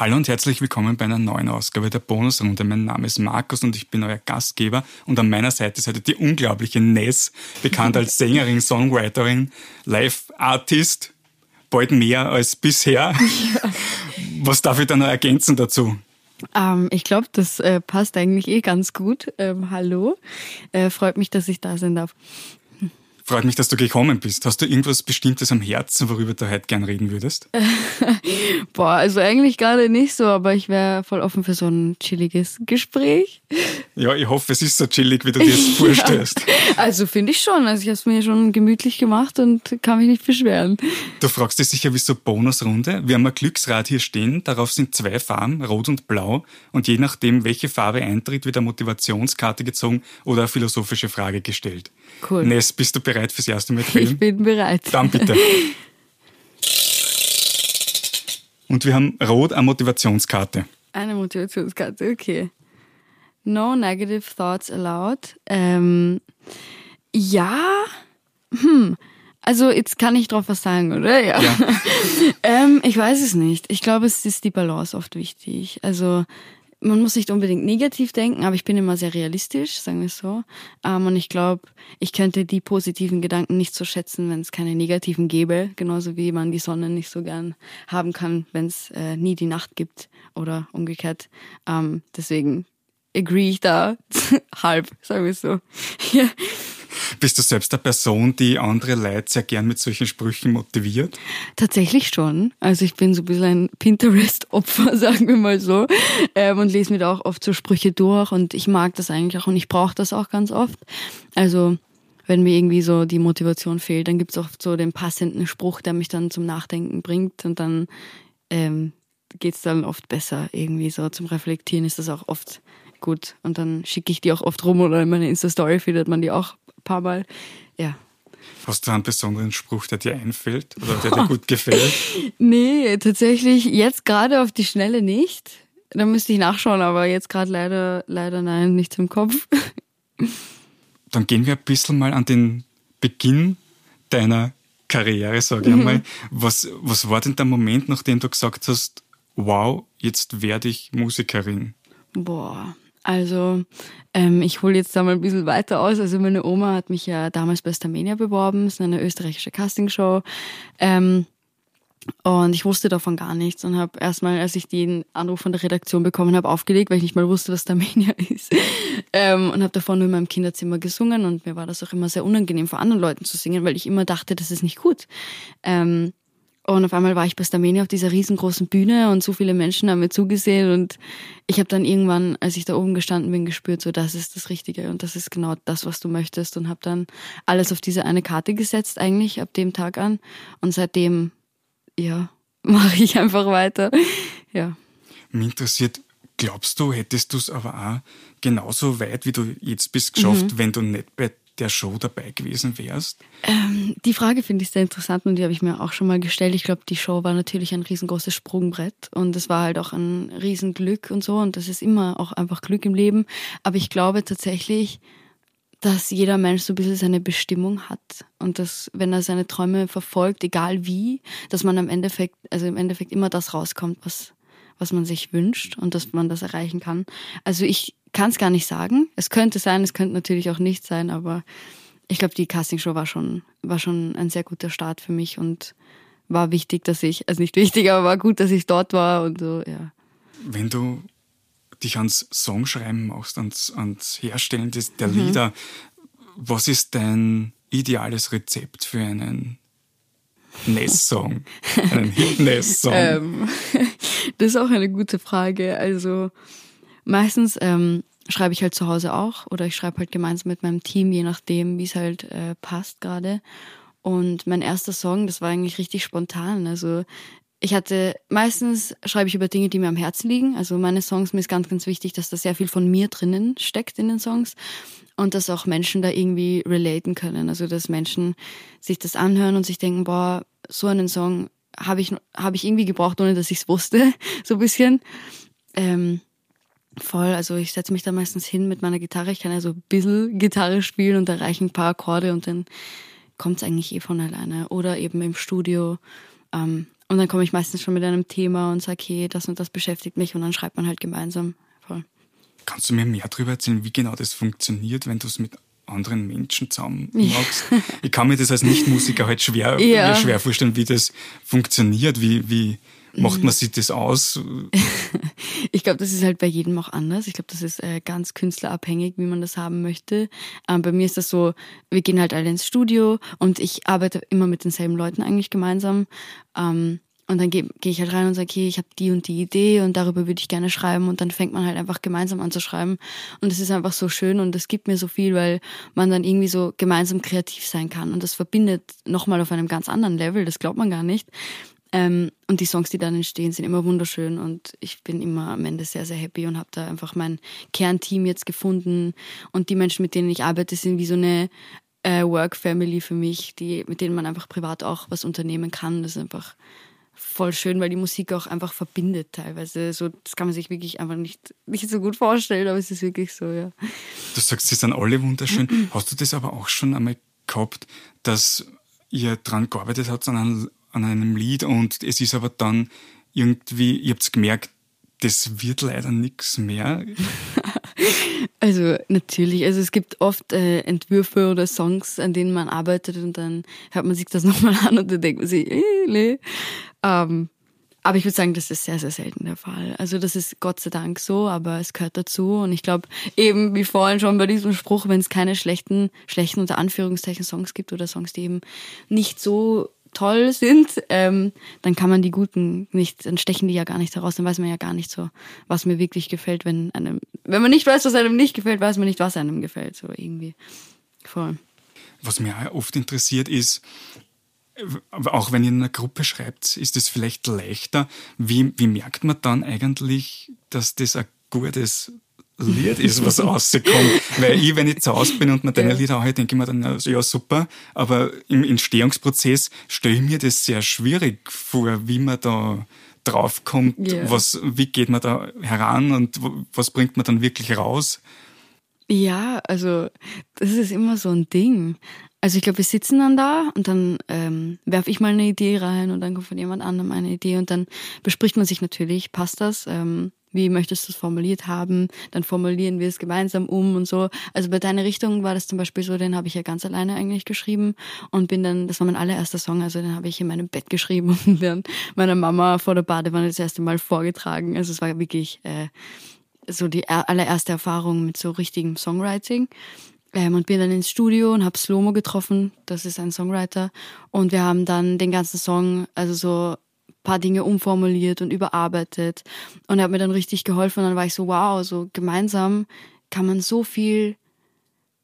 Hallo und herzlich willkommen bei einer neuen Ausgabe der Bonusrunde. Mein Name ist Markus und ich bin euer Gastgeber. Und an meiner Seite ist heute die unglaubliche Ness, bekannt als Sängerin, Songwriterin, Live-Artist, bald mehr als bisher. Ja. Was darf ich da noch ergänzen dazu? Ähm, ich glaube, das äh, passt eigentlich eh ganz gut. Ähm, hallo, äh, freut mich, dass ich da sein darf. Freut mich, dass du gekommen bist. Hast du irgendwas Bestimmtes am Herzen, worüber du heute gern reden würdest? Boah, also eigentlich gerade nicht so, aber ich wäre voll offen für so ein chilliges Gespräch. Ja, ich hoffe, es ist so chillig, wie du dir das vorstellst. Also finde ich schon. Also ich habe es mir schon gemütlich gemacht und kann mich nicht beschweren. Du fragst dich sicher, wieso Bonusrunde? Wir haben ein Glücksrad hier stehen. Darauf sind zwei Farben, rot und blau. Und je nachdem, welche Farbe eintritt, wird eine Motivationskarte gezogen oder eine philosophische Frage gestellt. Cool. Ness, bist du bereit fürs erste Mal Film? Ich bin bereit. Dann bitte. Und wir haben rot eine Motivationskarte. Eine Motivationskarte, okay. No negative thoughts allowed. Ähm, ja, hm. Also jetzt kann ich drauf was sagen, oder? Ja. ja. ähm, ich weiß es nicht. Ich glaube, es ist die Balance oft wichtig. Also man muss nicht unbedingt negativ denken, aber ich bin immer sehr realistisch, sagen wir es so. Ähm, und ich glaube, ich könnte die positiven Gedanken nicht so schätzen, wenn es keine negativen gäbe. Genauso wie man die Sonne nicht so gern haben kann, wenn es äh, nie die Nacht gibt oder umgekehrt. Ähm, deswegen agree ich da halb, sagen wir es so. Bist du selbst eine Person, die andere Leute sehr gern mit solchen Sprüchen motiviert? Tatsächlich schon. Also ich bin so ein bisschen ein Pinterest-Opfer, sagen wir mal so. Ähm, und lese mir da auch oft so Sprüche durch und ich mag das eigentlich auch und ich brauche das auch ganz oft. Also wenn mir irgendwie so die Motivation fehlt, dann gibt es oft so den passenden Spruch, der mich dann zum Nachdenken bringt und dann ähm, geht es dann oft besser. Irgendwie so zum Reflektieren ist das auch oft gut. Und dann schicke ich die auch oft rum oder in meiner Insta-Story findet man die auch paar Mal. Ja. Hast du einen besonderen Spruch, der dir einfällt oder der dir gut gefällt? nee, tatsächlich jetzt gerade auf die Schnelle nicht. Da müsste ich nachschauen, aber jetzt gerade leider, leider nein, nichts im Kopf. Dann gehen wir ein bisschen mal an den Beginn deiner Karriere, sage ich mhm. einmal. Was, was war denn der Moment, nachdem du gesagt hast, wow, jetzt werde ich Musikerin? Boah, also ähm, ich hole jetzt da mal ein bisschen weiter aus. Also meine Oma hat mich ja damals bei Starmania beworben, das ist eine österreichische Castingshow. Ähm, und ich wusste davon gar nichts und habe erstmal, als ich den Anruf von der Redaktion bekommen habe, aufgelegt, weil ich nicht mal wusste, was Starmania ist. Ähm, und habe davon nur in meinem Kinderzimmer gesungen und mir war das auch immer sehr unangenehm, vor anderen Leuten zu singen, weil ich immer dachte, das ist nicht gut. Ähm, und auf einmal war ich bei Stamenia auf dieser riesengroßen Bühne und so viele Menschen haben mir zugesehen und ich habe dann irgendwann, als ich da oben gestanden bin, gespürt, so das ist das Richtige und das ist genau das, was du möchtest und habe dann alles auf diese eine Karte gesetzt eigentlich ab dem Tag an und seitdem, ja, mache ich einfach weiter. Ja. Mich interessiert, glaubst du, hättest du es aber auch genauso weit, wie du jetzt bist, geschafft, mhm. wenn du nicht bei der Show dabei gewesen wärst? Ähm, die Frage finde ich sehr interessant und die habe ich mir auch schon mal gestellt. Ich glaube, die Show war natürlich ein riesengroßes Sprungbrett und es war halt auch ein Riesenglück und so und das ist immer auch einfach Glück im Leben. Aber ich glaube tatsächlich, dass jeder Mensch so ein bisschen seine Bestimmung hat und dass, wenn er seine Träume verfolgt, egal wie, dass man am Endeffekt, also im Endeffekt immer das rauskommt, was, was man sich wünscht und dass man das erreichen kann. Also ich kann es gar nicht sagen. Es könnte sein, es könnte natürlich auch nicht sein, aber ich glaube, die Castingshow war schon, war schon ein sehr guter Start für mich und war wichtig, dass ich, also nicht wichtig, aber war gut, dass ich dort war und so, ja. Wenn du dich ans Songschreiben machst, ans, ans Herstellen des, der mhm. Lieder, was ist dein ideales Rezept für einen Ness-Song? einen Hit-Ness-Song? ähm, das ist auch eine gute Frage. Also, Meistens ähm, schreibe ich halt zu Hause auch oder ich schreibe halt gemeinsam mit meinem Team, je nachdem, wie es halt äh, passt gerade. Und mein erster Song, das war eigentlich richtig spontan. Also ich hatte, meistens schreibe ich über Dinge, die mir am Herzen liegen. Also meine Songs, mir ist ganz, ganz wichtig, dass da sehr viel von mir drinnen steckt in den Songs und dass auch Menschen da irgendwie relaten können. Also dass Menschen sich das anhören und sich denken, boah, so einen Song habe ich, hab ich irgendwie gebraucht, ohne dass ich es wusste, so ein bisschen. Ähm, Voll, also ich setze mich da meistens hin mit meiner Gitarre. Ich kann ja so ein bisschen Gitarre spielen und da reichen ein paar Akkorde und dann kommt es eigentlich eh von alleine. Oder eben im Studio. Ähm, Und dann komme ich meistens schon mit einem Thema und sage, okay, das und das beschäftigt mich und dann schreibt man halt gemeinsam. Voll. Kannst du mir mehr darüber erzählen, wie genau das funktioniert, wenn du es mit anderen Menschen zusammen machst? Ja. Ich kann mir das als Nichtmusiker halt schwer, ja. schwer vorstellen, wie das funktioniert, wie, wie, Macht man sich das aus? ich glaube, das ist halt bei jedem auch anders. Ich glaube, das ist äh, ganz künstlerabhängig, wie man das haben möchte. Ähm, bei mir ist das so, wir gehen halt alle ins Studio und ich arbeite immer mit denselben Leuten eigentlich gemeinsam. Ähm, und dann gehe geh ich halt rein und sage, okay, ich habe die und die Idee und darüber würde ich gerne schreiben. Und dann fängt man halt einfach gemeinsam an zu schreiben. Und es ist einfach so schön und es gibt mir so viel, weil man dann irgendwie so gemeinsam kreativ sein kann. Und das verbindet nochmal auf einem ganz anderen Level, das glaubt man gar nicht. Ähm, und die Songs, die dann entstehen, sind immer wunderschön und ich bin immer am Ende sehr, sehr happy und habe da einfach mein Kernteam jetzt gefunden. Und die Menschen, mit denen ich arbeite, sind wie so eine äh, Work Family für mich, die, mit denen man einfach privat auch was unternehmen kann. Das ist einfach voll schön, weil die Musik auch einfach verbindet teilweise. So, das kann man sich wirklich einfach nicht, nicht so gut vorstellen, aber es ist wirklich so, ja. Du sagst, sie sind alle wunderschön. Hast du das aber auch schon einmal gehabt, dass ihr dran gearbeitet habt an einem an einem Lied und es ist aber dann irgendwie, ihr habt gemerkt, das wird leider nichts mehr. Also natürlich, also es gibt oft äh, Entwürfe oder Songs, an denen man arbeitet und dann hört man sich das nochmal an und dann denkt man sich, äh, nee. Ähm, aber ich würde sagen, das ist sehr, sehr selten der Fall. Also das ist Gott sei Dank so, aber es gehört dazu. Und ich glaube, eben wie vorhin schon bei diesem Spruch, wenn es keine schlechten, schlechten unter Anführungszeichen Songs gibt oder Songs, die eben nicht so toll sind, ähm, dann kann man die guten nicht, dann stechen die ja gar nicht heraus, dann weiß man ja gar nicht so, was mir wirklich gefällt, wenn einem, wenn man nicht weiß, was einem nicht gefällt, weiß man nicht, was einem gefällt, so irgendwie. Voll. Was mir oft interessiert ist, auch wenn ihr in einer Gruppe schreibt, ist es vielleicht leichter. Wie, wie merkt man dann eigentlich, dass das ein gutes Lied ist, was rauskommt. Weil ich, wenn ich zu Hause bin und mir deine Lieder anhöre, denke ich mir dann, also, ja super, aber im Entstehungsprozess stelle ich mir das sehr schwierig vor, wie man da draufkommt, yeah. was, wie geht man da heran und was bringt man dann wirklich raus? Ja, also das ist immer so ein Ding. Also ich glaube, wir sitzen dann da und dann ähm, werfe ich mal eine Idee rein und dann kommt von jemand anderem eine Idee und dann bespricht man sich natürlich, passt das? Ähm, wie möchtest du es formuliert haben, dann formulieren wir es gemeinsam um und so. Also bei deiner Richtung war das zum Beispiel so, den habe ich ja ganz alleine eigentlich geschrieben und bin dann, das war mein allererster Song, also den habe ich in meinem Bett geschrieben und dann meiner Mama vor der Badewanne das erste Mal vorgetragen. Also es war wirklich äh, so die allererste Erfahrung mit so richtigem Songwriting. Ähm, und bin dann ins Studio und habe Slomo getroffen, das ist ein Songwriter. Und wir haben dann den ganzen Song, also so paar Dinge umformuliert und überarbeitet. Und er hat mir dann richtig geholfen. Und dann war ich so, wow, so gemeinsam kann man so viel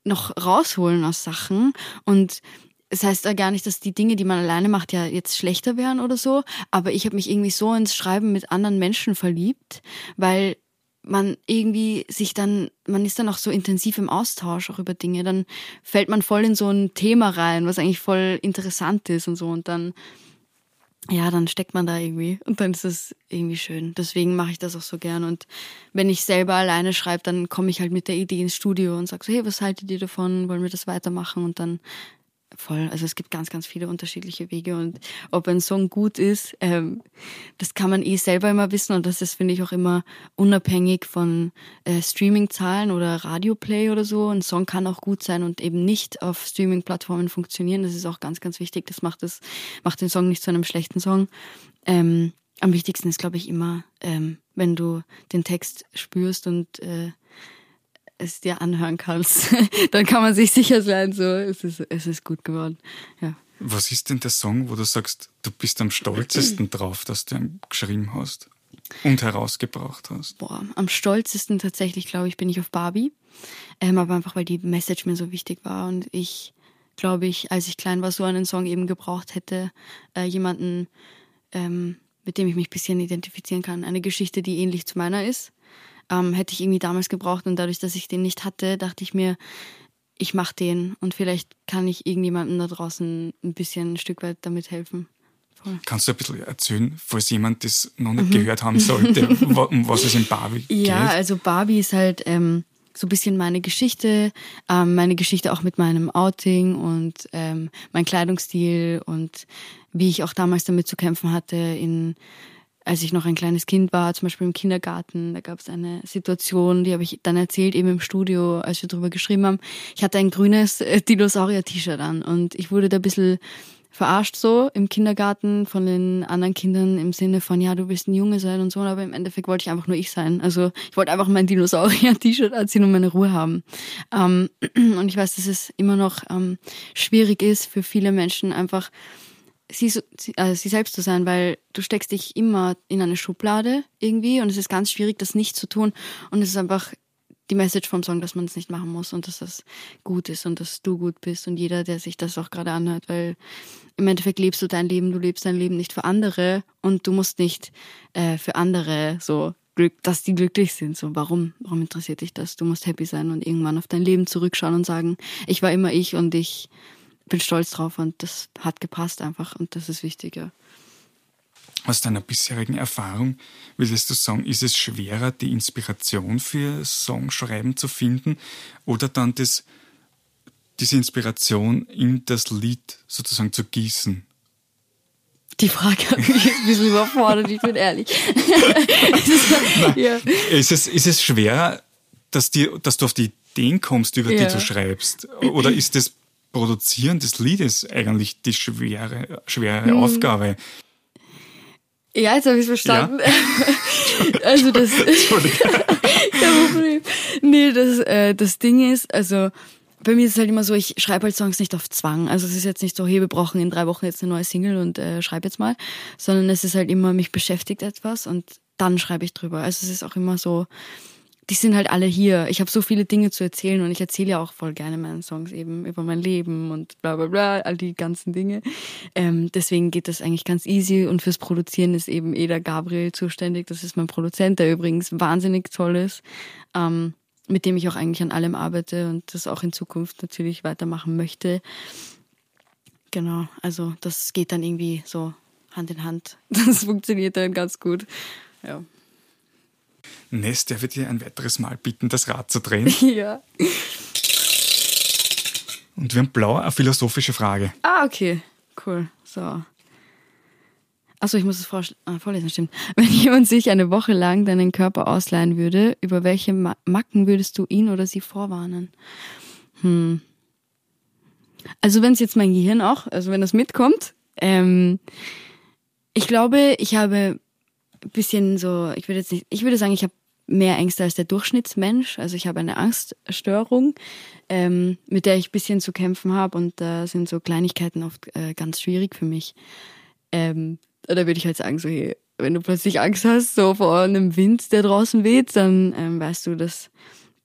noch rausholen aus Sachen. Und es das heißt ja gar nicht, dass die Dinge, die man alleine macht, ja jetzt schlechter wären oder so. Aber ich habe mich irgendwie so ins Schreiben mit anderen Menschen verliebt, weil man irgendwie sich dann, man ist dann auch so intensiv im Austausch auch über Dinge. Dann fällt man voll in so ein Thema rein, was eigentlich voll interessant ist und so. Und dann ja, dann steckt man da irgendwie und dann ist es irgendwie schön. Deswegen mache ich das auch so gern. Und wenn ich selber alleine schreibe, dann komme ich halt mit der Idee ins Studio und sage so, hey, was haltet ihr davon? Wollen wir das weitermachen? Und dann voll. Also es gibt ganz, ganz viele unterschiedliche Wege und ob ein Song gut ist, ähm, das kann man eh selber immer wissen und das ist, finde ich, auch immer unabhängig von äh, Streaming-Zahlen oder Radioplay oder so. Ein Song kann auch gut sein und eben nicht auf Streaming-Plattformen funktionieren. Das ist auch ganz, ganz wichtig. Das macht, das, macht den Song nicht zu einem schlechten Song. Ähm, am wichtigsten ist, glaube ich, immer, ähm, wenn du den Text spürst und äh, es dir anhören kannst, dann kann man sich sicher sein, so, es ist, es ist gut geworden. Ja. Was ist denn der Song, wo du sagst, du bist am stolzesten drauf, dass du ihn geschrieben hast und herausgebracht hast? Boah, am stolzesten tatsächlich, glaube ich, bin ich auf Barbie. Ähm, aber einfach, weil die Message mir so wichtig war und ich, glaube ich, als ich klein war, so einen Song eben gebraucht hätte, äh, jemanden, ähm, mit dem ich mich ein bisschen identifizieren kann. Eine Geschichte, die ähnlich zu meiner ist ähm, hätte ich irgendwie damals gebraucht. Und dadurch, dass ich den nicht hatte, dachte ich mir, ich mache den und vielleicht kann ich irgendjemandem da draußen ein bisschen ein Stück weit damit helfen. Voll. Kannst du ein bisschen erzählen, falls jemand das noch nicht mhm. gehört haben sollte, um was es in Barbie geht? Ja, also Barbie ist halt ähm, so ein bisschen meine Geschichte, ähm, meine Geschichte auch mit meinem Outing und ähm, mein Kleidungsstil und wie ich auch damals damit zu kämpfen hatte in als ich noch ein kleines Kind war, zum Beispiel im Kindergarten, da gab es eine Situation, die habe ich dann erzählt, eben im Studio, als wir darüber geschrieben haben. Ich hatte ein grünes äh, Dinosaurier-T-Shirt an und ich wurde da ein bisschen verarscht so im Kindergarten von den anderen Kindern im Sinne von, ja, du willst ein Junge sein und so, aber im Endeffekt wollte ich einfach nur ich sein. Also ich wollte einfach mein Dinosaurier-T-Shirt anziehen und meine Ruhe haben. Ähm, und ich weiß, dass es immer noch ähm, schwierig ist für viele Menschen einfach sie, äh, sie selbst zu sein, weil du steckst dich immer in eine Schublade irgendwie und es ist ganz schwierig, das nicht zu tun. Und es ist einfach die Message vom Song, dass man es nicht machen muss und dass das gut ist und dass du gut bist und jeder, der sich das auch gerade anhört, weil im Endeffekt lebst du dein Leben, du lebst dein Leben nicht für andere und du musst nicht äh, für andere so Glück, dass die glücklich sind. So, warum, warum interessiert dich das? Du musst happy sein und irgendwann auf dein Leben zurückschauen und sagen, ich war immer ich und ich bin stolz drauf und das hat gepasst einfach und das ist wichtiger. Aus deiner bisherigen Erfahrung würdest du sagen, ist es schwerer, die Inspiration für Songschreiben zu finden oder dann das, diese Inspiration in das Lied sozusagen zu gießen? Die Frage hat mich ein bisschen überfordert, ich bin ehrlich. Nein, ja. ist, es, ist es schwerer, dass, die, dass du auf die Ideen kommst, über ja. die du schreibst? Oder ist das Produzieren des Liedes eigentlich die schwere, schwere mhm. Aufgabe? Ja, jetzt habe ich es verstanden. Ja? also das. Problem. nee, das, äh, das Ding ist, also bei mir ist es halt immer so, ich schreibe halt Songs nicht auf Zwang. Also es ist jetzt nicht so, hey, wir brauchen in drei Wochen jetzt eine neue Single und äh, schreib jetzt mal, sondern es ist halt immer, mich beschäftigt etwas und dann schreibe ich drüber. Also es ist auch immer so, die sind halt alle hier. Ich habe so viele Dinge zu erzählen und ich erzähle ja auch voll gerne meine Songs eben über mein Leben und bla bla bla, all die ganzen Dinge. Ähm, deswegen geht das eigentlich ganz easy und fürs Produzieren ist eben Eda Gabriel zuständig. Das ist mein Produzent, der übrigens wahnsinnig toll ist, ähm, mit dem ich auch eigentlich an allem arbeite und das auch in Zukunft natürlich weitermachen möchte. Genau, also das geht dann irgendwie so Hand in Hand. Das funktioniert dann ganz gut. Ja. Nest, darf ich dir ein weiteres Mal bitten, das Rad zu drehen? Ja. Und wir haben blau eine philosophische Frage. Ah, okay. Cool. So. Achso, ich muss es vor, ah, vorlesen, stimmt. Wenn jemand sich eine Woche lang deinen Körper ausleihen würde, über welche Macken würdest du ihn oder sie vorwarnen? Hm. Also wenn es jetzt mein Gehirn auch, also wenn das mitkommt, ähm, ich glaube, ich habe bisschen so, ich würde jetzt nicht, ich würde sagen, ich habe mehr Ängste als der Durchschnittsmensch. Also ich habe eine Angststörung, ähm, mit der ich ein bisschen zu kämpfen habe und da sind so Kleinigkeiten oft äh, ganz schwierig für mich. Ähm, da würde ich halt sagen, so, hey, wenn du plötzlich Angst hast, so vor einem Wind, der draußen weht, dann ähm, weißt du, dass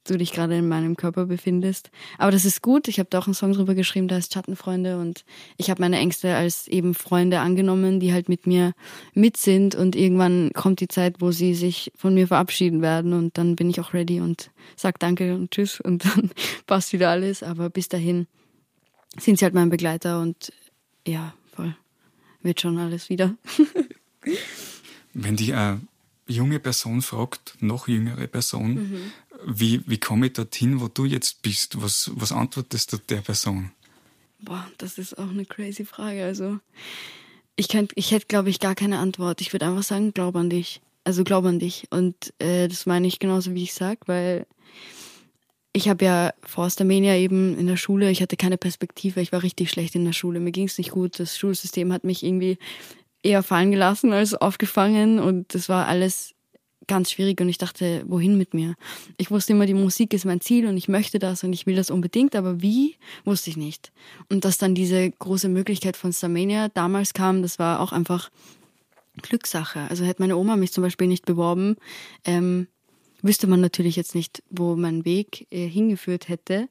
du dich gerade in meinem Körper befindest. Aber das ist gut. Ich habe da auch einen Song drüber geschrieben, da heißt Schattenfreunde und ich habe meine Ängste als eben Freunde angenommen, die halt mit mir mit sind und irgendwann kommt die Zeit, wo sie sich von mir verabschieden werden und dann bin ich auch ready und sag Danke und Tschüss und dann passt wieder alles. Aber bis dahin sind sie halt mein Begleiter und ja, voll. Wird schon alles wieder. Wenn die äh, junge Person fragt, noch jüngere Person, mhm. Wie, wie komme ich dorthin, wo du jetzt bist? Was, was antwortest du der Person? Boah, das ist auch eine crazy Frage. Also, ich, könnt, ich hätte, glaube ich, gar keine Antwort. Ich würde einfach sagen, glaub an dich. Also, glaub an dich. Und äh, das meine ich genauso, wie ich sage, weil ich habe ja vor Ostamenia eben in der Schule, ich hatte keine Perspektive, ich war richtig schlecht in der Schule, mir ging es nicht gut, das Schulsystem hat mich irgendwie eher fallen gelassen als aufgefangen und das war alles ganz schwierig und ich dachte, wohin mit mir? Ich wusste immer, die Musik ist mein Ziel und ich möchte das und ich will das unbedingt, aber wie, wusste ich nicht. Und dass dann diese große Möglichkeit von Starmania damals kam, das war auch einfach Glückssache. Also hätte meine Oma mich zum Beispiel nicht beworben, ähm, wüsste man natürlich jetzt nicht, wo mein Weg äh, hingeführt hätte.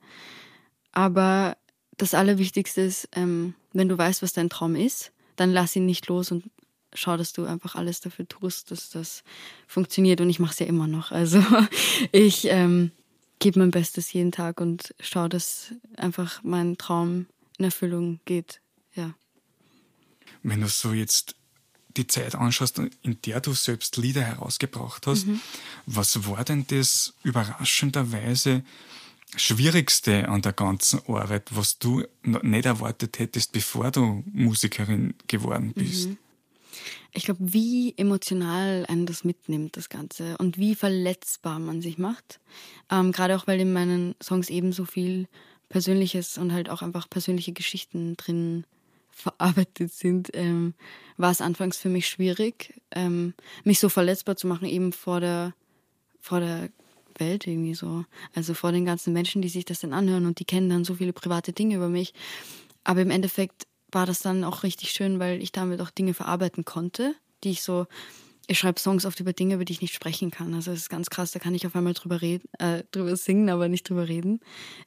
Aber das Allerwichtigste ist, ähm, wenn du weißt, was dein Traum ist, dann lass ihn nicht los und schau, dass du einfach alles dafür tust, dass das funktioniert. Und ich mache es ja immer noch. Also ich ähm, gebe mein Bestes jeden Tag und schaue, dass einfach mein Traum in Erfüllung geht. Ja. Wenn du so jetzt die Zeit anschaust, in der du selbst Lieder herausgebracht hast, mhm. was war denn das überraschenderweise Schwierigste an der ganzen Arbeit, was du nicht erwartet hättest, bevor du Musikerin geworden bist? Mhm. Ich glaube, wie emotional einen das mitnimmt, das Ganze, und wie verletzbar man sich macht. Ähm, Gerade auch, weil in meinen Songs eben so viel Persönliches und halt auch einfach persönliche Geschichten drin verarbeitet sind, ähm, war es anfangs für mich schwierig, ähm, mich so verletzbar zu machen, eben vor der, vor der Welt irgendwie so. Also vor den ganzen Menschen, die sich das dann anhören und die kennen dann so viele private Dinge über mich. Aber im Endeffekt war das dann auch richtig schön, weil ich damit auch Dinge verarbeiten konnte, die ich so, ich schreibe Songs oft über Dinge, über die ich nicht sprechen kann. Also es ist ganz krass, da kann ich auf einmal drüber reden, äh, drüber singen, aber nicht drüber reden.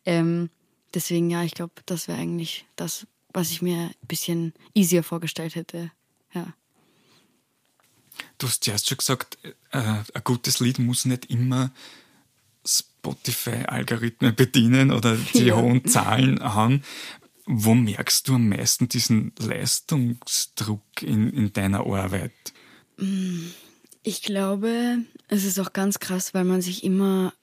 Ähm, deswegen, ja, ich glaube, das wäre eigentlich das, was ich mir ein bisschen easier vorgestellt hätte. Ja. Du hast zuerst schon gesagt, äh, ein gutes Lied muss nicht immer Spotify-Algorithmen bedienen oder die ja. hohen Zahlen haben. Wo merkst du am meisten diesen Leistungsdruck in, in deiner Arbeit? Ich glaube, es ist auch ganz krass, weil man sich immer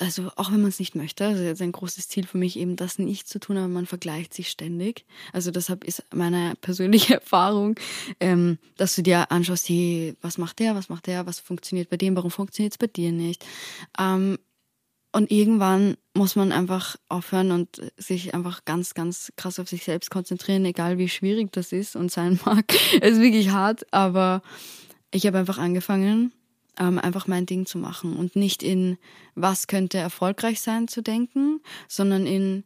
also auch wenn man es nicht möchte, also jetzt ein großes Ziel für mich eben das nicht zu tun, aber man vergleicht sich ständig. Also deshalb ist meine persönliche Erfahrung, ähm, dass du dir anschaust, hey, was macht der, was macht der, was funktioniert bei dem, warum funktioniert es bei dir nicht. Ähm, und irgendwann muss man einfach aufhören und sich einfach ganz, ganz krass auf sich selbst konzentrieren, egal wie schwierig das ist und sein mag. es ist wirklich hart, aber ich habe einfach angefangen, ähm, einfach mein Ding zu machen und nicht in, was könnte erfolgreich sein zu denken, sondern in,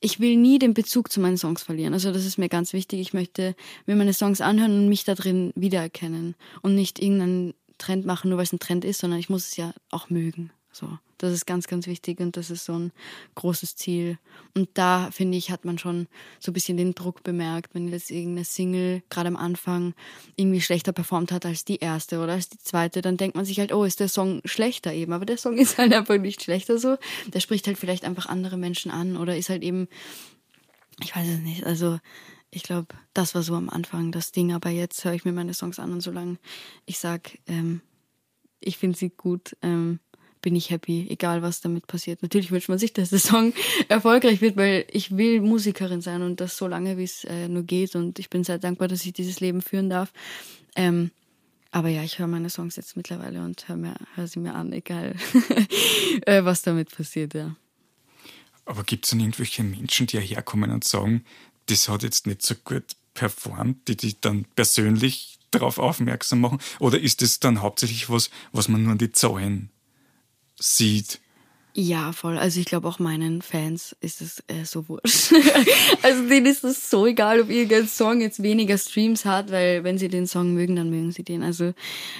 ich will nie den Bezug zu meinen Songs verlieren. Also das ist mir ganz wichtig. Ich möchte mir meine Songs anhören und mich da drin wiedererkennen und nicht irgendeinen Trend machen, nur weil es ein Trend ist, sondern ich muss es ja auch mögen. So, das ist ganz, ganz wichtig und das ist so ein großes Ziel. Und da, finde ich, hat man schon so ein bisschen den Druck bemerkt, wenn jetzt irgendeine Single gerade am Anfang irgendwie schlechter performt hat als die erste oder als die zweite, dann denkt man sich halt, oh, ist der Song schlechter eben. Aber der Song ist halt einfach nicht schlechter so. Der spricht halt vielleicht einfach andere Menschen an oder ist halt eben, ich weiß es nicht, also ich glaube, das war so am Anfang das Ding, aber jetzt höre ich mir meine Songs an und solange ich sage, ähm, ich finde sie gut, ähm, bin ich happy, egal was damit passiert. Natürlich wünscht man sich, dass der Song erfolgreich wird, weil ich will Musikerin sein und das so lange, wie es äh, nur geht. Und ich bin sehr dankbar, dass ich dieses Leben führen darf. Ähm, aber ja, ich höre meine Songs jetzt mittlerweile und höre hör sie mir an, egal äh, was damit passiert, ja. Aber gibt es dann irgendwelche Menschen, die herkommen und sagen, das hat jetzt nicht so gut performt, die dich dann persönlich darauf aufmerksam machen? Oder ist das dann hauptsächlich was, was man nur an die Zahlen sieht. Ja, voll. Also ich glaube auch meinen Fans ist es äh, so wurscht. also denen ist es so egal, ob irgendein Song jetzt weniger Streams hat, weil wenn sie den Song mögen, dann mögen sie den. Also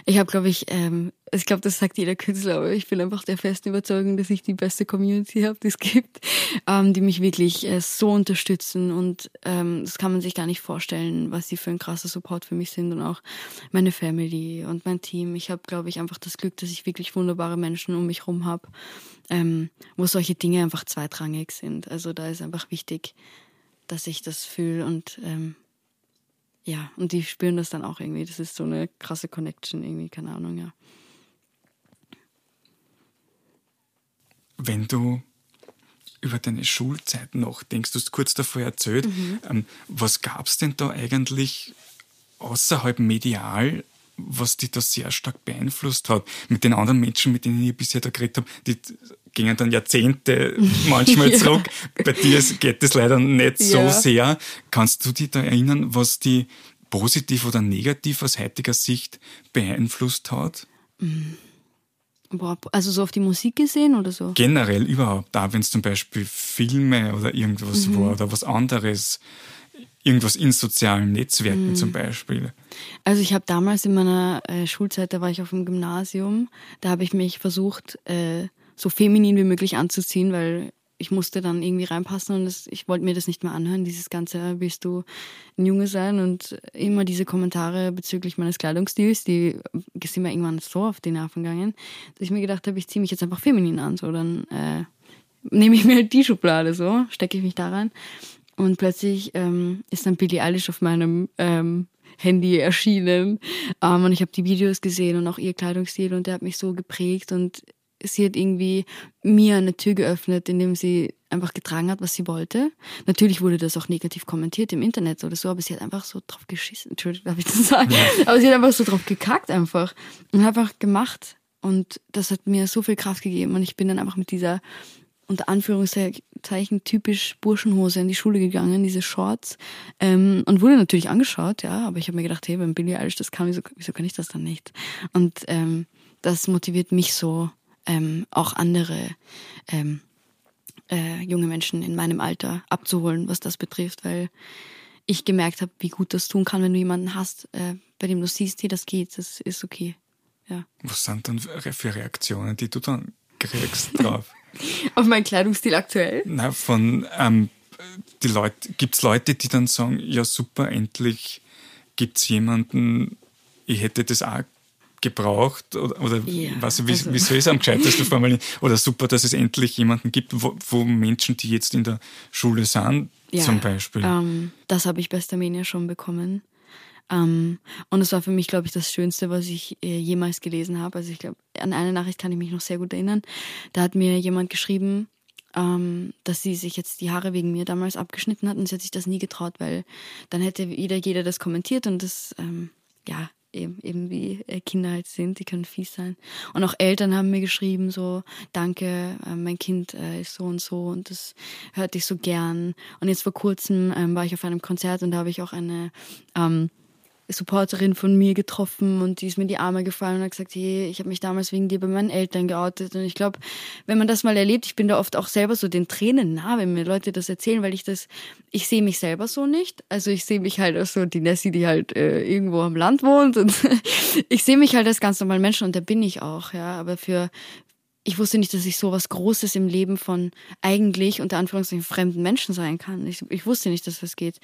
ich habe, glaube ich, ähm, ich glaube, das sagt jeder Künstler, aber ich bin einfach der festen Überzeugung, dass ich die beste Community habe, die es gibt, ähm, die mich wirklich äh, so unterstützen und ähm, das kann man sich gar nicht vorstellen, was sie für ein krasser Support für mich sind und auch meine Family und mein Team. Ich habe, glaube ich, einfach das Glück, dass ich wirklich wunderbare Menschen um mich herum habe, ähm, wo solche Dinge einfach zweitrangig sind. Also da ist einfach wichtig, dass ich das fühle und ähm, ja, und die spüren das dann auch irgendwie. Das ist so eine krasse Connection irgendwie, keine Ahnung, ja. Wenn du über deine Schulzeit nachdenkst, du hast kurz davor erzählt, mhm. ähm, was gab es denn da eigentlich außerhalb medial, was dich da sehr stark beeinflusst hat? Mit den anderen Menschen, mit denen ich bisher da geredet habe, die gingen dann Jahrzehnte manchmal zurück. ja. Bei dir geht das leider nicht ja. so sehr. Kannst du dich da erinnern, was die positiv oder negativ aus heutiger Sicht beeinflusst hat? Mhm. Boah, also so auf die Musik gesehen oder so? Generell überhaupt, da wenn es zum Beispiel Filme oder irgendwas mhm. war oder was anderes, irgendwas in sozialen Netzwerken mhm. zum Beispiel. Also ich habe damals in meiner äh, Schulzeit, da war ich auf dem Gymnasium, da habe ich mich versucht, äh, so feminin wie möglich anzuziehen, weil ich musste dann irgendwie reinpassen und das, ich wollte mir das nicht mehr anhören, dieses ganze, willst du ein Junge sein? Und immer diese Kommentare bezüglich meines Kleidungsstils, die sind mir irgendwann so auf die Nerven gegangen, dass ich mir gedacht habe, ich ziehe mich jetzt einfach feminin an, so dann äh, nehme ich mir halt die Schublade so, stecke ich mich da rein. Und plötzlich ähm, ist dann Billie Eilish auf meinem ähm, Handy erschienen. Ähm, und ich habe die Videos gesehen und auch ihr Kleidungsstil und der hat mich so geprägt und sie hat irgendwie mir eine Tür geöffnet, indem sie einfach getragen hat, was sie wollte. Natürlich wurde das auch negativ kommentiert im Internet oder so, aber sie hat einfach so drauf geschissen. Entschuldigung, darf ich das sagen? Ja. Aber sie hat einfach so drauf gekackt einfach und hat einfach gemacht. Und das hat mir so viel Kraft gegeben und ich bin dann einfach mit dieser unter Anführungszeichen typisch Burschenhose in die Schule gegangen, diese Shorts ähm, und wurde natürlich angeschaut, ja, aber ich habe mir gedacht, hey, wenn Billie Eilish das kann, wieso, wieso kann ich das dann nicht? Und ähm, das motiviert mich so, ähm, auch andere ähm, äh, junge Menschen in meinem Alter abzuholen, was das betrifft, weil ich gemerkt habe, wie gut das tun kann, wenn du jemanden hast, äh, bei dem du siehst, hey, das geht, das ist okay. Ja. Was sind dann für Reaktionen, die du dann kriegst drauf? Auf meinen Kleidungsstil aktuell? Na, von ähm, die Leute, gibt es Leute, die dann sagen, ja super, endlich gibt es jemanden, ich hätte das auch gebraucht oder, oder ja, was, wie, also. wie soll ich es am gescheitesten formulieren? Oder super, dass es endlich jemanden gibt, wo, wo Menschen, die jetzt in der Schule sind, ja, zum Beispiel. Ähm, das habe ich bei Stamenia schon bekommen. Ähm, und es war für mich, glaube ich, das Schönste, was ich äh, jemals gelesen habe. Also ich glaube, an eine Nachricht kann ich mich noch sehr gut erinnern. Da hat mir jemand geschrieben, ähm, dass sie sich jetzt die Haare wegen mir damals abgeschnitten hat und sie hat sich das nie getraut, weil dann hätte wieder jeder das kommentiert und das, ähm, ja, eben, eben wie äh, Kinder halt sind, die können fies sein. Und auch Eltern haben mir geschrieben, so, danke, äh, mein Kind äh, ist so und so und das hört ich so gern. Und jetzt vor kurzem ähm, war ich auf einem Konzert und da habe ich auch eine ähm, Supporterin von mir getroffen und die ist mir in die Arme gefallen und hat gesagt, hey, ich habe mich damals wegen dir bei meinen Eltern geoutet. Und ich glaube, wenn man das mal erlebt, ich bin da oft auch selber so den Tränen nah, wenn mir Leute das erzählen, weil ich das, ich sehe mich selber so nicht. Also ich sehe mich halt als so die Nessie, die halt äh, irgendwo am Land wohnt und ich sehe mich halt als ganz normalen Menschen und da bin ich auch, ja. Aber für, ich wusste nicht, dass ich so was Großes im Leben von eigentlich unter Anführungszeichen fremden Menschen sein kann. Ich, ich wusste nicht, dass das geht.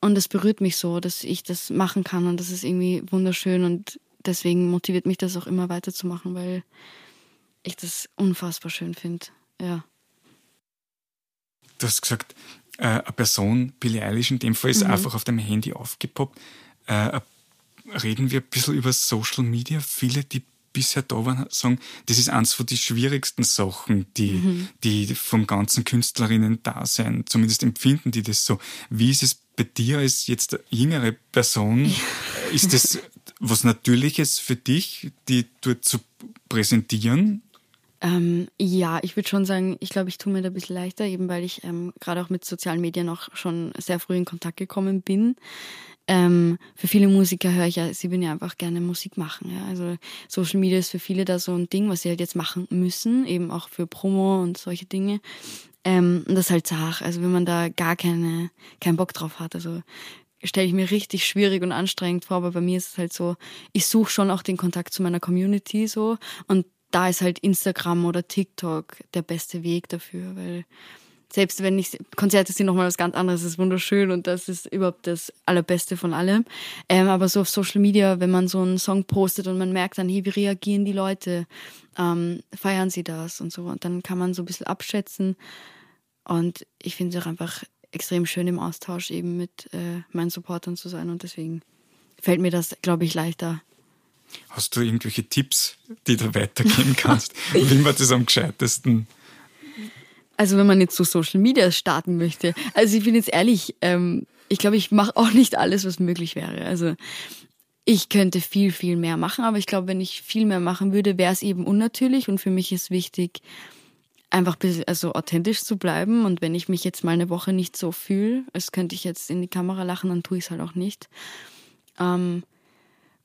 Und das berührt mich so, dass ich das machen kann und das ist irgendwie wunderschön und deswegen motiviert mich das auch immer weiterzumachen, weil ich das unfassbar schön finde. Ja. Du hast gesagt, äh, eine Person, Billie Eilish in dem Fall, ist mhm. einfach auf deinem Handy aufgepoppt. Äh, reden wir ein bisschen über Social Media. Viele, die bisher da waren, sagen, das ist eines von den schwierigsten Sachen, die, mhm. die vom ganzen Künstlerinnen da sein. Zumindest empfinden die das so. Wie ist es bei dir als jetzt jüngere Person? ist das was Natürliches für dich, die dort zu präsentieren? Ähm, ja, ich würde schon sagen, ich glaube, ich tue mir da ein bisschen leichter, eben weil ich ähm, gerade auch mit sozialen Medien auch schon sehr früh in Kontakt gekommen bin. Ähm, für viele Musiker höre ich ja, sie würden ja einfach gerne Musik machen. Ja. Also Social Media ist für viele da so ein Ding, was sie halt jetzt machen müssen, eben auch für Promo und solche Dinge. Ähm, und das ist halt zart. Also wenn man da gar keine, keinen Bock drauf hat. Also stelle ich mir richtig schwierig und anstrengend vor, aber bei mir ist es halt so, ich suche schon auch den Kontakt zu meiner Community so und da ist halt Instagram oder TikTok der beste Weg dafür, weil selbst wenn ich Konzerte sind nochmal was ganz anderes, ist wunderschön und das ist überhaupt das Allerbeste von allem. Ähm, aber so auf Social Media, wenn man so einen Song postet und man merkt dann, hey, wie reagieren die Leute, ähm, feiern sie das und so. Und dann kann man so ein bisschen abschätzen. Und ich finde es auch einfach extrem schön im Austausch eben mit äh, meinen Supportern zu sein und deswegen fällt mir das, glaube ich, leichter. Hast du irgendwelche Tipps, die du weitergeben kannst, wie man das am gescheitesten also wenn man jetzt so Social Media starten möchte. Also ich bin jetzt ehrlich, ähm, ich glaube, ich mache auch nicht alles, was möglich wäre. Also ich könnte viel, viel mehr machen, aber ich glaube, wenn ich viel mehr machen würde, wäre es eben unnatürlich und für mich ist wichtig, einfach also authentisch zu bleiben und wenn ich mich jetzt mal eine Woche nicht so fühle, als könnte ich jetzt in die Kamera lachen, dann tue ich es halt auch nicht. Ähm,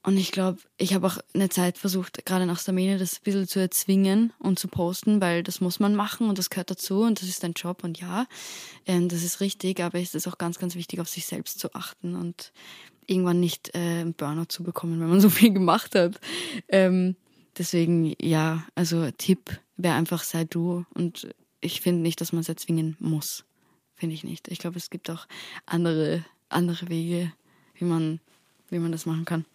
und ich glaube, ich habe auch eine Zeit versucht, gerade nach Samene, das ein bisschen zu erzwingen und zu posten, weil das muss man machen und das gehört dazu und das ist dein Job und ja, ähm, das ist richtig, aber es ist auch ganz, ganz wichtig, auf sich selbst zu achten und irgendwann nicht äh, einen Burnout zu bekommen, wenn man so viel gemacht hat. Ähm, deswegen, ja, also Tipp wäre einfach, sei du und ich finde nicht, dass man es erzwingen muss. Finde ich nicht. Ich glaube, es gibt auch andere, andere Wege, wie man, wie man das machen kann.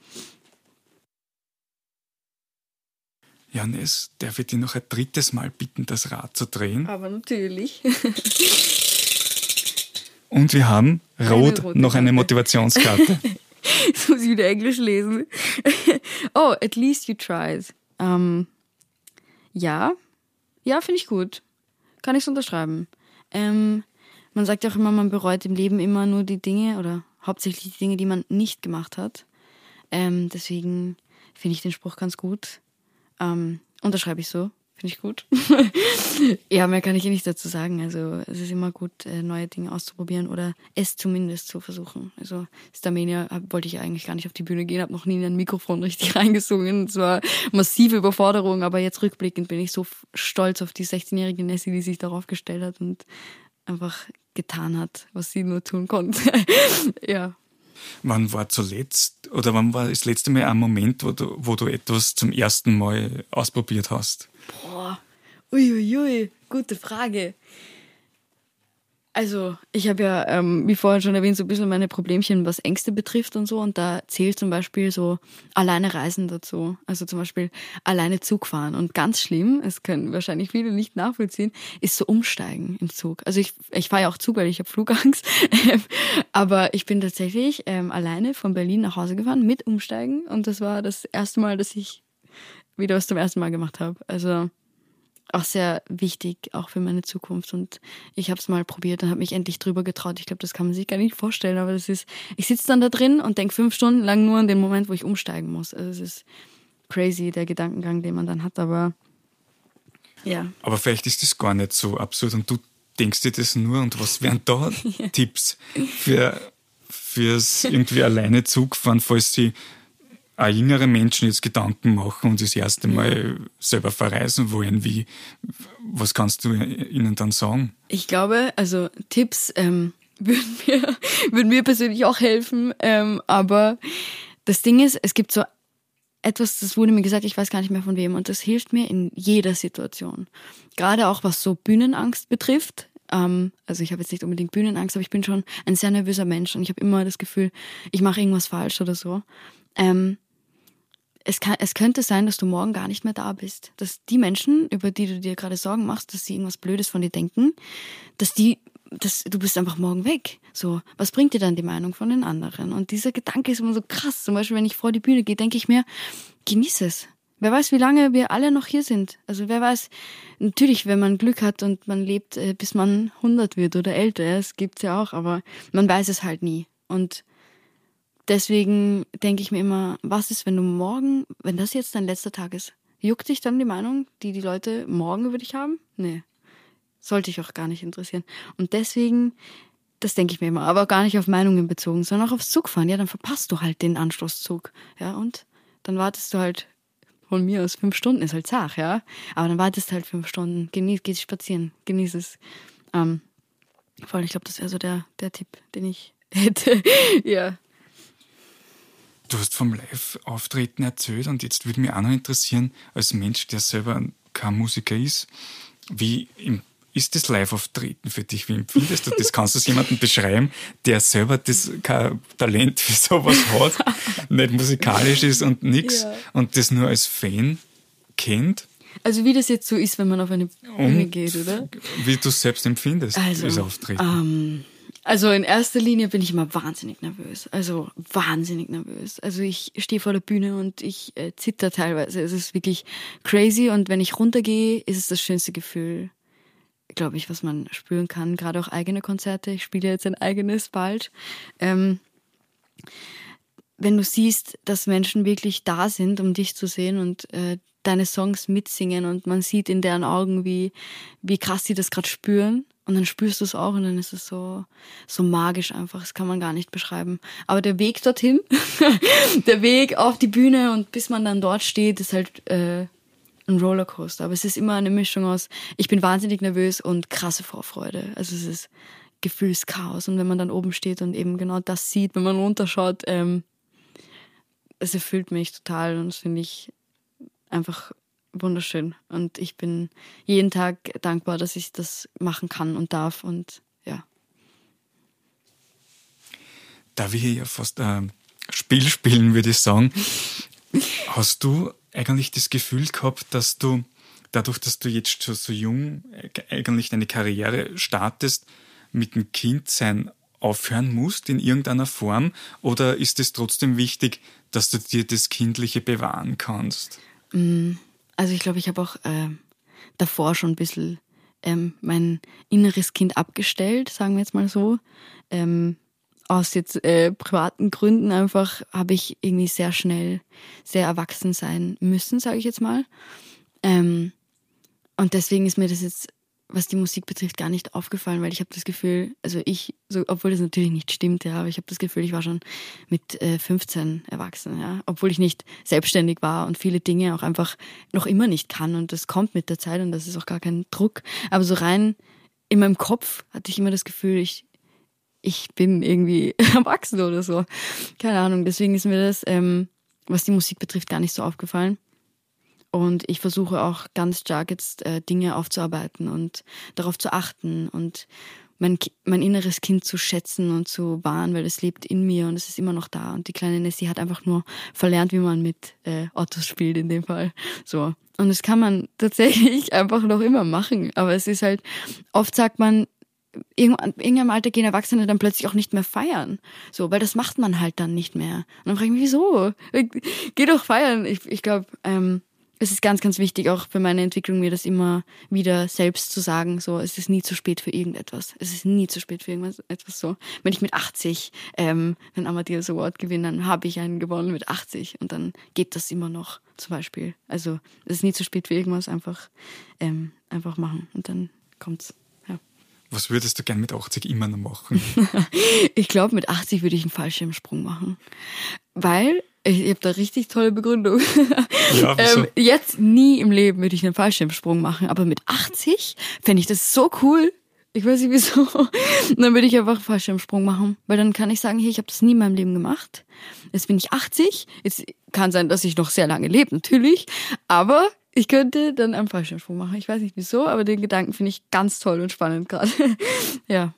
Janis, darf ich dich noch ein drittes Mal bitten, das Rad zu drehen? Aber natürlich. Und wir haben rot eine noch eine Motivationskarte. Jetzt muss ich wieder Englisch lesen. oh, at least you tried. Ähm, ja, ja, finde ich gut. Kann ich es unterschreiben. Ähm, man sagt ja auch immer, man bereut im Leben immer nur die Dinge oder hauptsächlich die Dinge, die man nicht gemacht hat. Ähm, deswegen finde ich den Spruch ganz gut. Ähm, unterschreibe ich so. Finde ich gut. ja, mehr kann ich eh nicht dazu sagen. Also es ist immer gut, äh, neue Dinge auszuprobieren oder es zumindest zu versuchen. Also Starmania wollte ich eigentlich gar nicht auf die Bühne gehen, habe noch nie in ein Mikrofon richtig reingesungen. Es war massive Überforderung, aber jetzt rückblickend bin ich so stolz auf die 16-jährige Nessie, die sich darauf gestellt hat und einfach getan hat, was sie nur tun konnte. ja. Wann war zuletzt oder wann war das letzte Mal ein Moment, wo du, wo du etwas zum ersten Mal ausprobiert hast? Boah, uiuiui, ui, ui. gute Frage. Also, ich habe ja, ähm, wie vorhin schon erwähnt, so ein bisschen meine Problemchen, was Ängste betrifft und so. Und da zählt zum Beispiel so alleine Reisen dazu. Also zum Beispiel alleine Zug fahren. Und ganz schlimm, es können wahrscheinlich viele nicht nachvollziehen, ist so umsteigen im Zug. Also ich, ich fahre ja auch Zug, weil ich habe Flugangst. Aber ich bin tatsächlich ähm, alleine von Berlin nach Hause gefahren mit Umsteigen. Und das war das erste Mal, dass ich wieder was zum ersten Mal gemacht habe. Also auch sehr wichtig, auch für meine Zukunft. Und ich habe es mal probiert und habe mich endlich drüber getraut. Ich glaube, das kann man sich gar nicht vorstellen, aber das ist, ich sitze dann da drin und denke fünf Stunden lang nur an den Moment, wo ich umsteigen muss. Also es ist crazy, der Gedankengang, den man dann hat, aber ja. Aber vielleicht ist das gar nicht so absurd und du denkst dir das nur und was wären da. Tipps für fürs irgendwie alleine Zugfahren, falls sie auch jüngere Menschen jetzt Gedanken machen und das erste Mal selber verreisen wollen, wie, was kannst du ihnen dann sagen? Ich glaube, also Tipps ähm, würden, mir, würden mir persönlich auch helfen, ähm, aber das Ding ist, es gibt so etwas, das wurde mir gesagt, ich weiß gar nicht mehr von wem, und das hilft mir in jeder Situation. Gerade auch was so Bühnenangst betrifft. Ähm, also ich habe jetzt nicht unbedingt Bühnenangst, aber ich bin schon ein sehr nervöser Mensch und ich habe immer das Gefühl, ich mache irgendwas falsch oder so. Ähm, es, kann, es könnte sein, dass du morgen gar nicht mehr da bist. Dass die Menschen, über die du dir gerade Sorgen machst, dass sie irgendwas Blödes von dir denken, dass die, dass du bist einfach morgen weg. So, was bringt dir dann die Meinung von den anderen? Und dieser Gedanke ist immer so krass. Zum Beispiel, wenn ich vor die Bühne gehe, denke ich mir, genieß es. Wer weiß, wie lange wir alle noch hier sind. Also wer weiß, natürlich, wenn man Glück hat und man lebt, äh, bis man 100 wird oder älter, es gibt's ja auch, aber man weiß es halt nie. Und Deswegen denke ich mir immer, was ist, wenn du morgen, wenn das jetzt dein letzter Tag ist, juckt dich dann die Meinung, die die Leute morgen über dich haben? Nee. Sollte ich auch gar nicht interessieren. Und deswegen, das denke ich mir immer, aber gar nicht auf Meinungen bezogen, sondern auch aufs Zugfahren. Ja, dann verpasst du halt den Anschlusszug. Ja, und dann wartest du halt von mir aus fünf Stunden, ist halt zart, ja. Aber dann wartest du halt fünf Stunden, genieß, geh spazieren, genieß es. Ähm, vor allem, ich glaube, das wäre so der, der Tipp, den ich hätte. ja. Du hast vom Live-Auftreten erzählt und jetzt würde mich auch noch interessieren, als Mensch, der selber kein Musiker ist, wie ist das Live-Auftreten für dich? Wie empfindest du das? Kannst du es jemandem beschreiben, der selber das, kein Talent für sowas hat, nicht musikalisch ist und nichts ja. und das nur als Fan kennt? Also wie das jetzt so ist, wenn man auf eine Bühne geht, oder? Wie du es selbst empfindest, also, das Auftreten. Ähm, also in erster Linie bin ich immer wahnsinnig nervös. Also wahnsinnig nervös. Also ich stehe vor der Bühne und ich äh, zitter teilweise. Es ist wirklich crazy und wenn ich runtergehe, ist es das schönste Gefühl, glaube ich, was man spüren kann. Gerade auch eigene Konzerte. Ich spiele jetzt ein eigenes bald. Ähm, wenn du siehst, dass Menschen wirklich da sind, um dich zu sehen und äh, deine Songs mitsingen und man sieht in deren Augen, wie, wie krass sie das gerade spüren und dann spürst du es auch und dann ist es so, so magisch einfach. Das kann man gar nicht beschreiben. Aber der Weg dorthin, der Weg auf die Bühne und bis man dann dort steht, ist halt äh, ein Rollercoaster. Aber es ist immer eine Mischung aus, ich bin wahnsinnig nervös und krasse Vorfreude. Also es ist Gefühlschaos. Und wenn man dann oben steht und eben genau das sieht, wenn man runterschaut, ähm, es erfüllt mich total und das finde ich einfach wunderschön. Und ich bin jeden Tag dankbar, dass ich das machen kann und darf. Und ja. Da wir hier ja fast ein Spiel spielen, würde ich sagen, hast du eigentlich das Gefühl gehabt, dass du dadurch, dass du jetzt schon so jung eigentlich deine Karriere startest, mit dem Kindsein aufhören musst in irgendeiner Form? Oder ist es trotzdem wichtig, dass du dir das Kindliche bewahren kannst? Mm, also ich glaube, ich habe auch äh, davor schon ein bisschen ähm, mein inneres Kind abgestellt, sagen wir jetzt mal so. Ähm, aus jetzt äh, privaten Gründen einfach habe ich irgendwie sehr schnell sehr erwachsen sein müssen, sage ich jetzt mal. Ähm, und deswegen ist mir das jetzt was die Musik betrifft, gar nicht aufgefallen, weil ich habe das Gefühl, also ich, so, obwohl das natürlich nicht stimmt, ja, aber ich habe das Gefühl, ich war schon mit äh, 15 erwachsen, ja, obwohl ich nicht selbstständig war und viele Dinge auch einfach noch immer nicht kann und das kommt mit der Zeit und das ist auch gar kein Druck, aber so rein in meinem Kopf hatte ich immer das Gefühl, ich ich bin irgendwie erwachsen oder so, keine Ahnung. Deswegen ist mir das, ähm, was die Musik betrifft, gar nicht so aufgefallen. Und ich versuche auch ganz stark jetzt äh, Dinge aufzuarbeiten und darauf zu achten und mein, mein inneres Kind zu schätzen und zu wahren, weil es lebt in mir und es ist immer noch da. Und die kleine Nessie hat einfach nur verlernt, wie man mit äh, Ottos spielt in dem Fall. So. Und das kann man tatsächlich einfach noch immer machen. Aber es ist halt, oft sagt man, irgendwann, irgendeinem Alter gehen Erwachsene dann plötzlich auch nicht mehr feiern. So, weil das macht man halt dann nicht mehr. Und dann frage ich mich, wieso? Geh doch feiern. Ich, ich glaube, ähm, es ist ganz, ganz wichtig, auch für meine Entwicklung, mir das immer wieder selbst zu sagen, so, es ist nie zu spät für irgendetwas. Es ist nie zu spät für irgendwas, etwas so. Wenn ich mit 80 ähm, einen Amadeus Award gewinne, dann habe ich einen gewonnen mit 80 und dann geht das immer noch, zum Beispiel. Also, es ist nie zu spät für irgendwas, einfach, ähm, einfach machen und dann kommt's. Ja. Was würdest du gern mit 80 immer noch machen? ich glaube, mit 80 würde ich einen Fallschirmsprung machen. Weil ich, ich habe da richtig tolle Begründung. Ja, ähm, jetzt nie im Leben würde ich einen Fallschirmsprung machen, aber mit 80 fände ich das so cool. Ich weiß nicht wieso. Und dann würde ich einfach einen Fallschirmsprung machen, weil dann kann ich sagen, hey, ich habe das nie in meinem Leben gemacht. Jetzt bin ich 80. Jetzt kann sein, dass ich noch sehr lange lebe, natürlich. Aber ich könnte dann einen Fallschirmsprung machen. Ich weiß nicht wieso, aber den Gedanken finde ich ganz toll und spannend gerade. ja.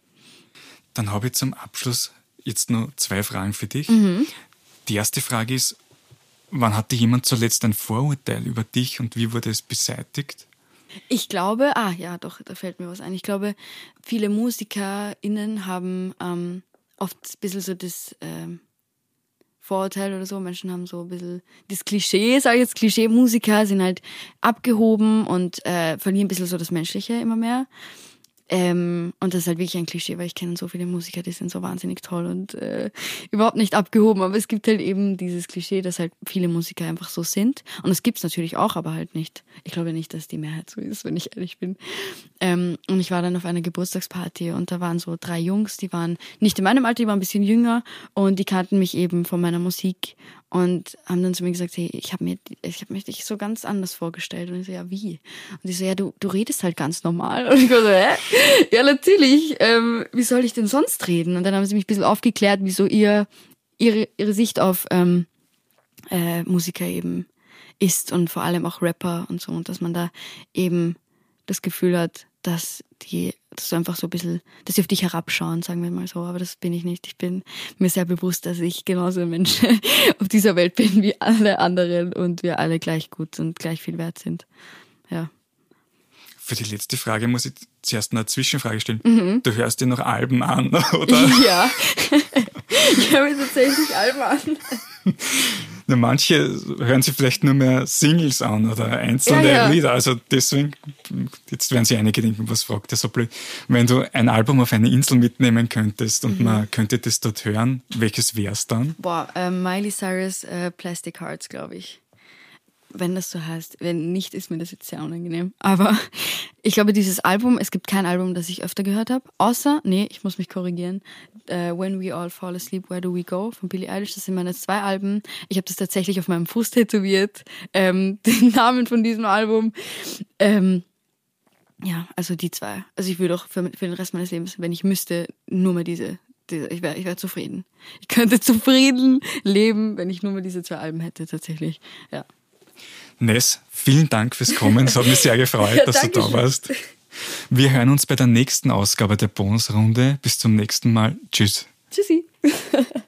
Dann habe ich zum Abschluss jetzt nur zwei Fragen für dich. Mhm. Die erste Frage ist, wann hatte jemand zuletzt ein Vorurteil über dich und wie wurde es beseitigt? Ich glaube, ah ja, doch, da fällt mir was ein. Ich glaube, viele MusikerInnen haben ähm, oft ein bisschen so das ähm, Vorurteil oder so. Menschen haben so ein bisschen das Klischee, sage ich jetzt, Klischee-Musiker sind halt abgehoben und äh, verlieren ein bisschen so das Menschliche immer mehr. Ähm, und das ist halt wirklich ein Klischee, weil ich kenne so viele Musiker, die sind so wahnsinnig toll und äh, überhaupt nicht abgehoben. Aber es gibt halt eben dieses Klischee, dass halt viele Musiker einfach so sind. Und es gibt's natürlich auch, aber halt nicht. Ich glaube nicht, dass die Mehrheit so ist, wenn ich ehrlich bin. Ähm, und ich war dann auf einer Geburtstagsparty und da waren so drei Jungs, die waren nicht in meinem Alter, die waren ein bisschen jünger und die kannten mich eben von meiner Musik und haben dann zu mir gesagt, hey, ich habe mir, ich habe mich dich so ganz anders vorgestellt. Und ich so, ja, wie? Und die so, ja, du, du redest halt ganz normal. Und ich so, hä? Ja, natürlich. Ähm, wie soll ich denn sonst reden? Und dann haben sie mich ein bisschen aufgeklärt, wieso ihr, ihre, ihre Sicht auf ähm, äh, Musiker eben ist und vor allem auch Rapper und so. Und dass man da eben das Gefühl hat, dass die, dass du einfach so ein bisschen, dass sie auf dich herabschauen, sagen wir mal so. Aber das bin ich nicht. Ich bin mir sehr bewusst, dass ich genauso ein Mensch auf dieser Welt bin wie alle anderen und wir alle gleich gut und gleich viel wert sind. Ja. Für die letzte Frage muss ich zuerst eine Zwischenfrage stellen. Mhm. Du hörst dir noch Alben an, oder? Ja, ich höre mir tatsächlich Alben an. Na, manche hören sich vielleicht nur mehr Singles an oder einzelne ja, ja. Lieder. Also deswegen, jetzt werden sich einige denken, was fragt der so blöd. Wenn du ein Album auf eine Insel mitnehmen könntest und mhm. man könnte das dort hören, welches wär's dann? Boah, äh, Miley Cyrus äh, Plastic Hearts, glaube ich wenn das so heißt. Wenn nicht, ist mir das jetzt sehr unangenehm. Aber ich glaube, dieses Album, es gibt kein Album, das ich öfter gehört habe, außer, nee, ich muss mich korrigieren, uh, When We All Fall Asleep, Where Do We Go von Billie Eilish. Das sind meine zwei Alben. Ich habe das tatsächlich auf meinem Fuß tätowiert, ähm, den Namen von diesem Album. Ähm, ja, also die zwei. Also ich würde auch für, für den Rest meines Lebens, wenn ich müsste, nur mehr diese ich wäre ich wär zufrieden. Ich könnte zufrieden leben, wenn ich nur mehr diese zwei Alben hätte, tatsächlich. Ja. Ness, vielen Dank fürs Kommen. Es hat mich sehr gefreut, ja, dass du da warst. Wir hören uns bei der nächsten Ausgabe der Bonusrunde. Bis zum nächsten Mal. Tschüss. Tschüssi.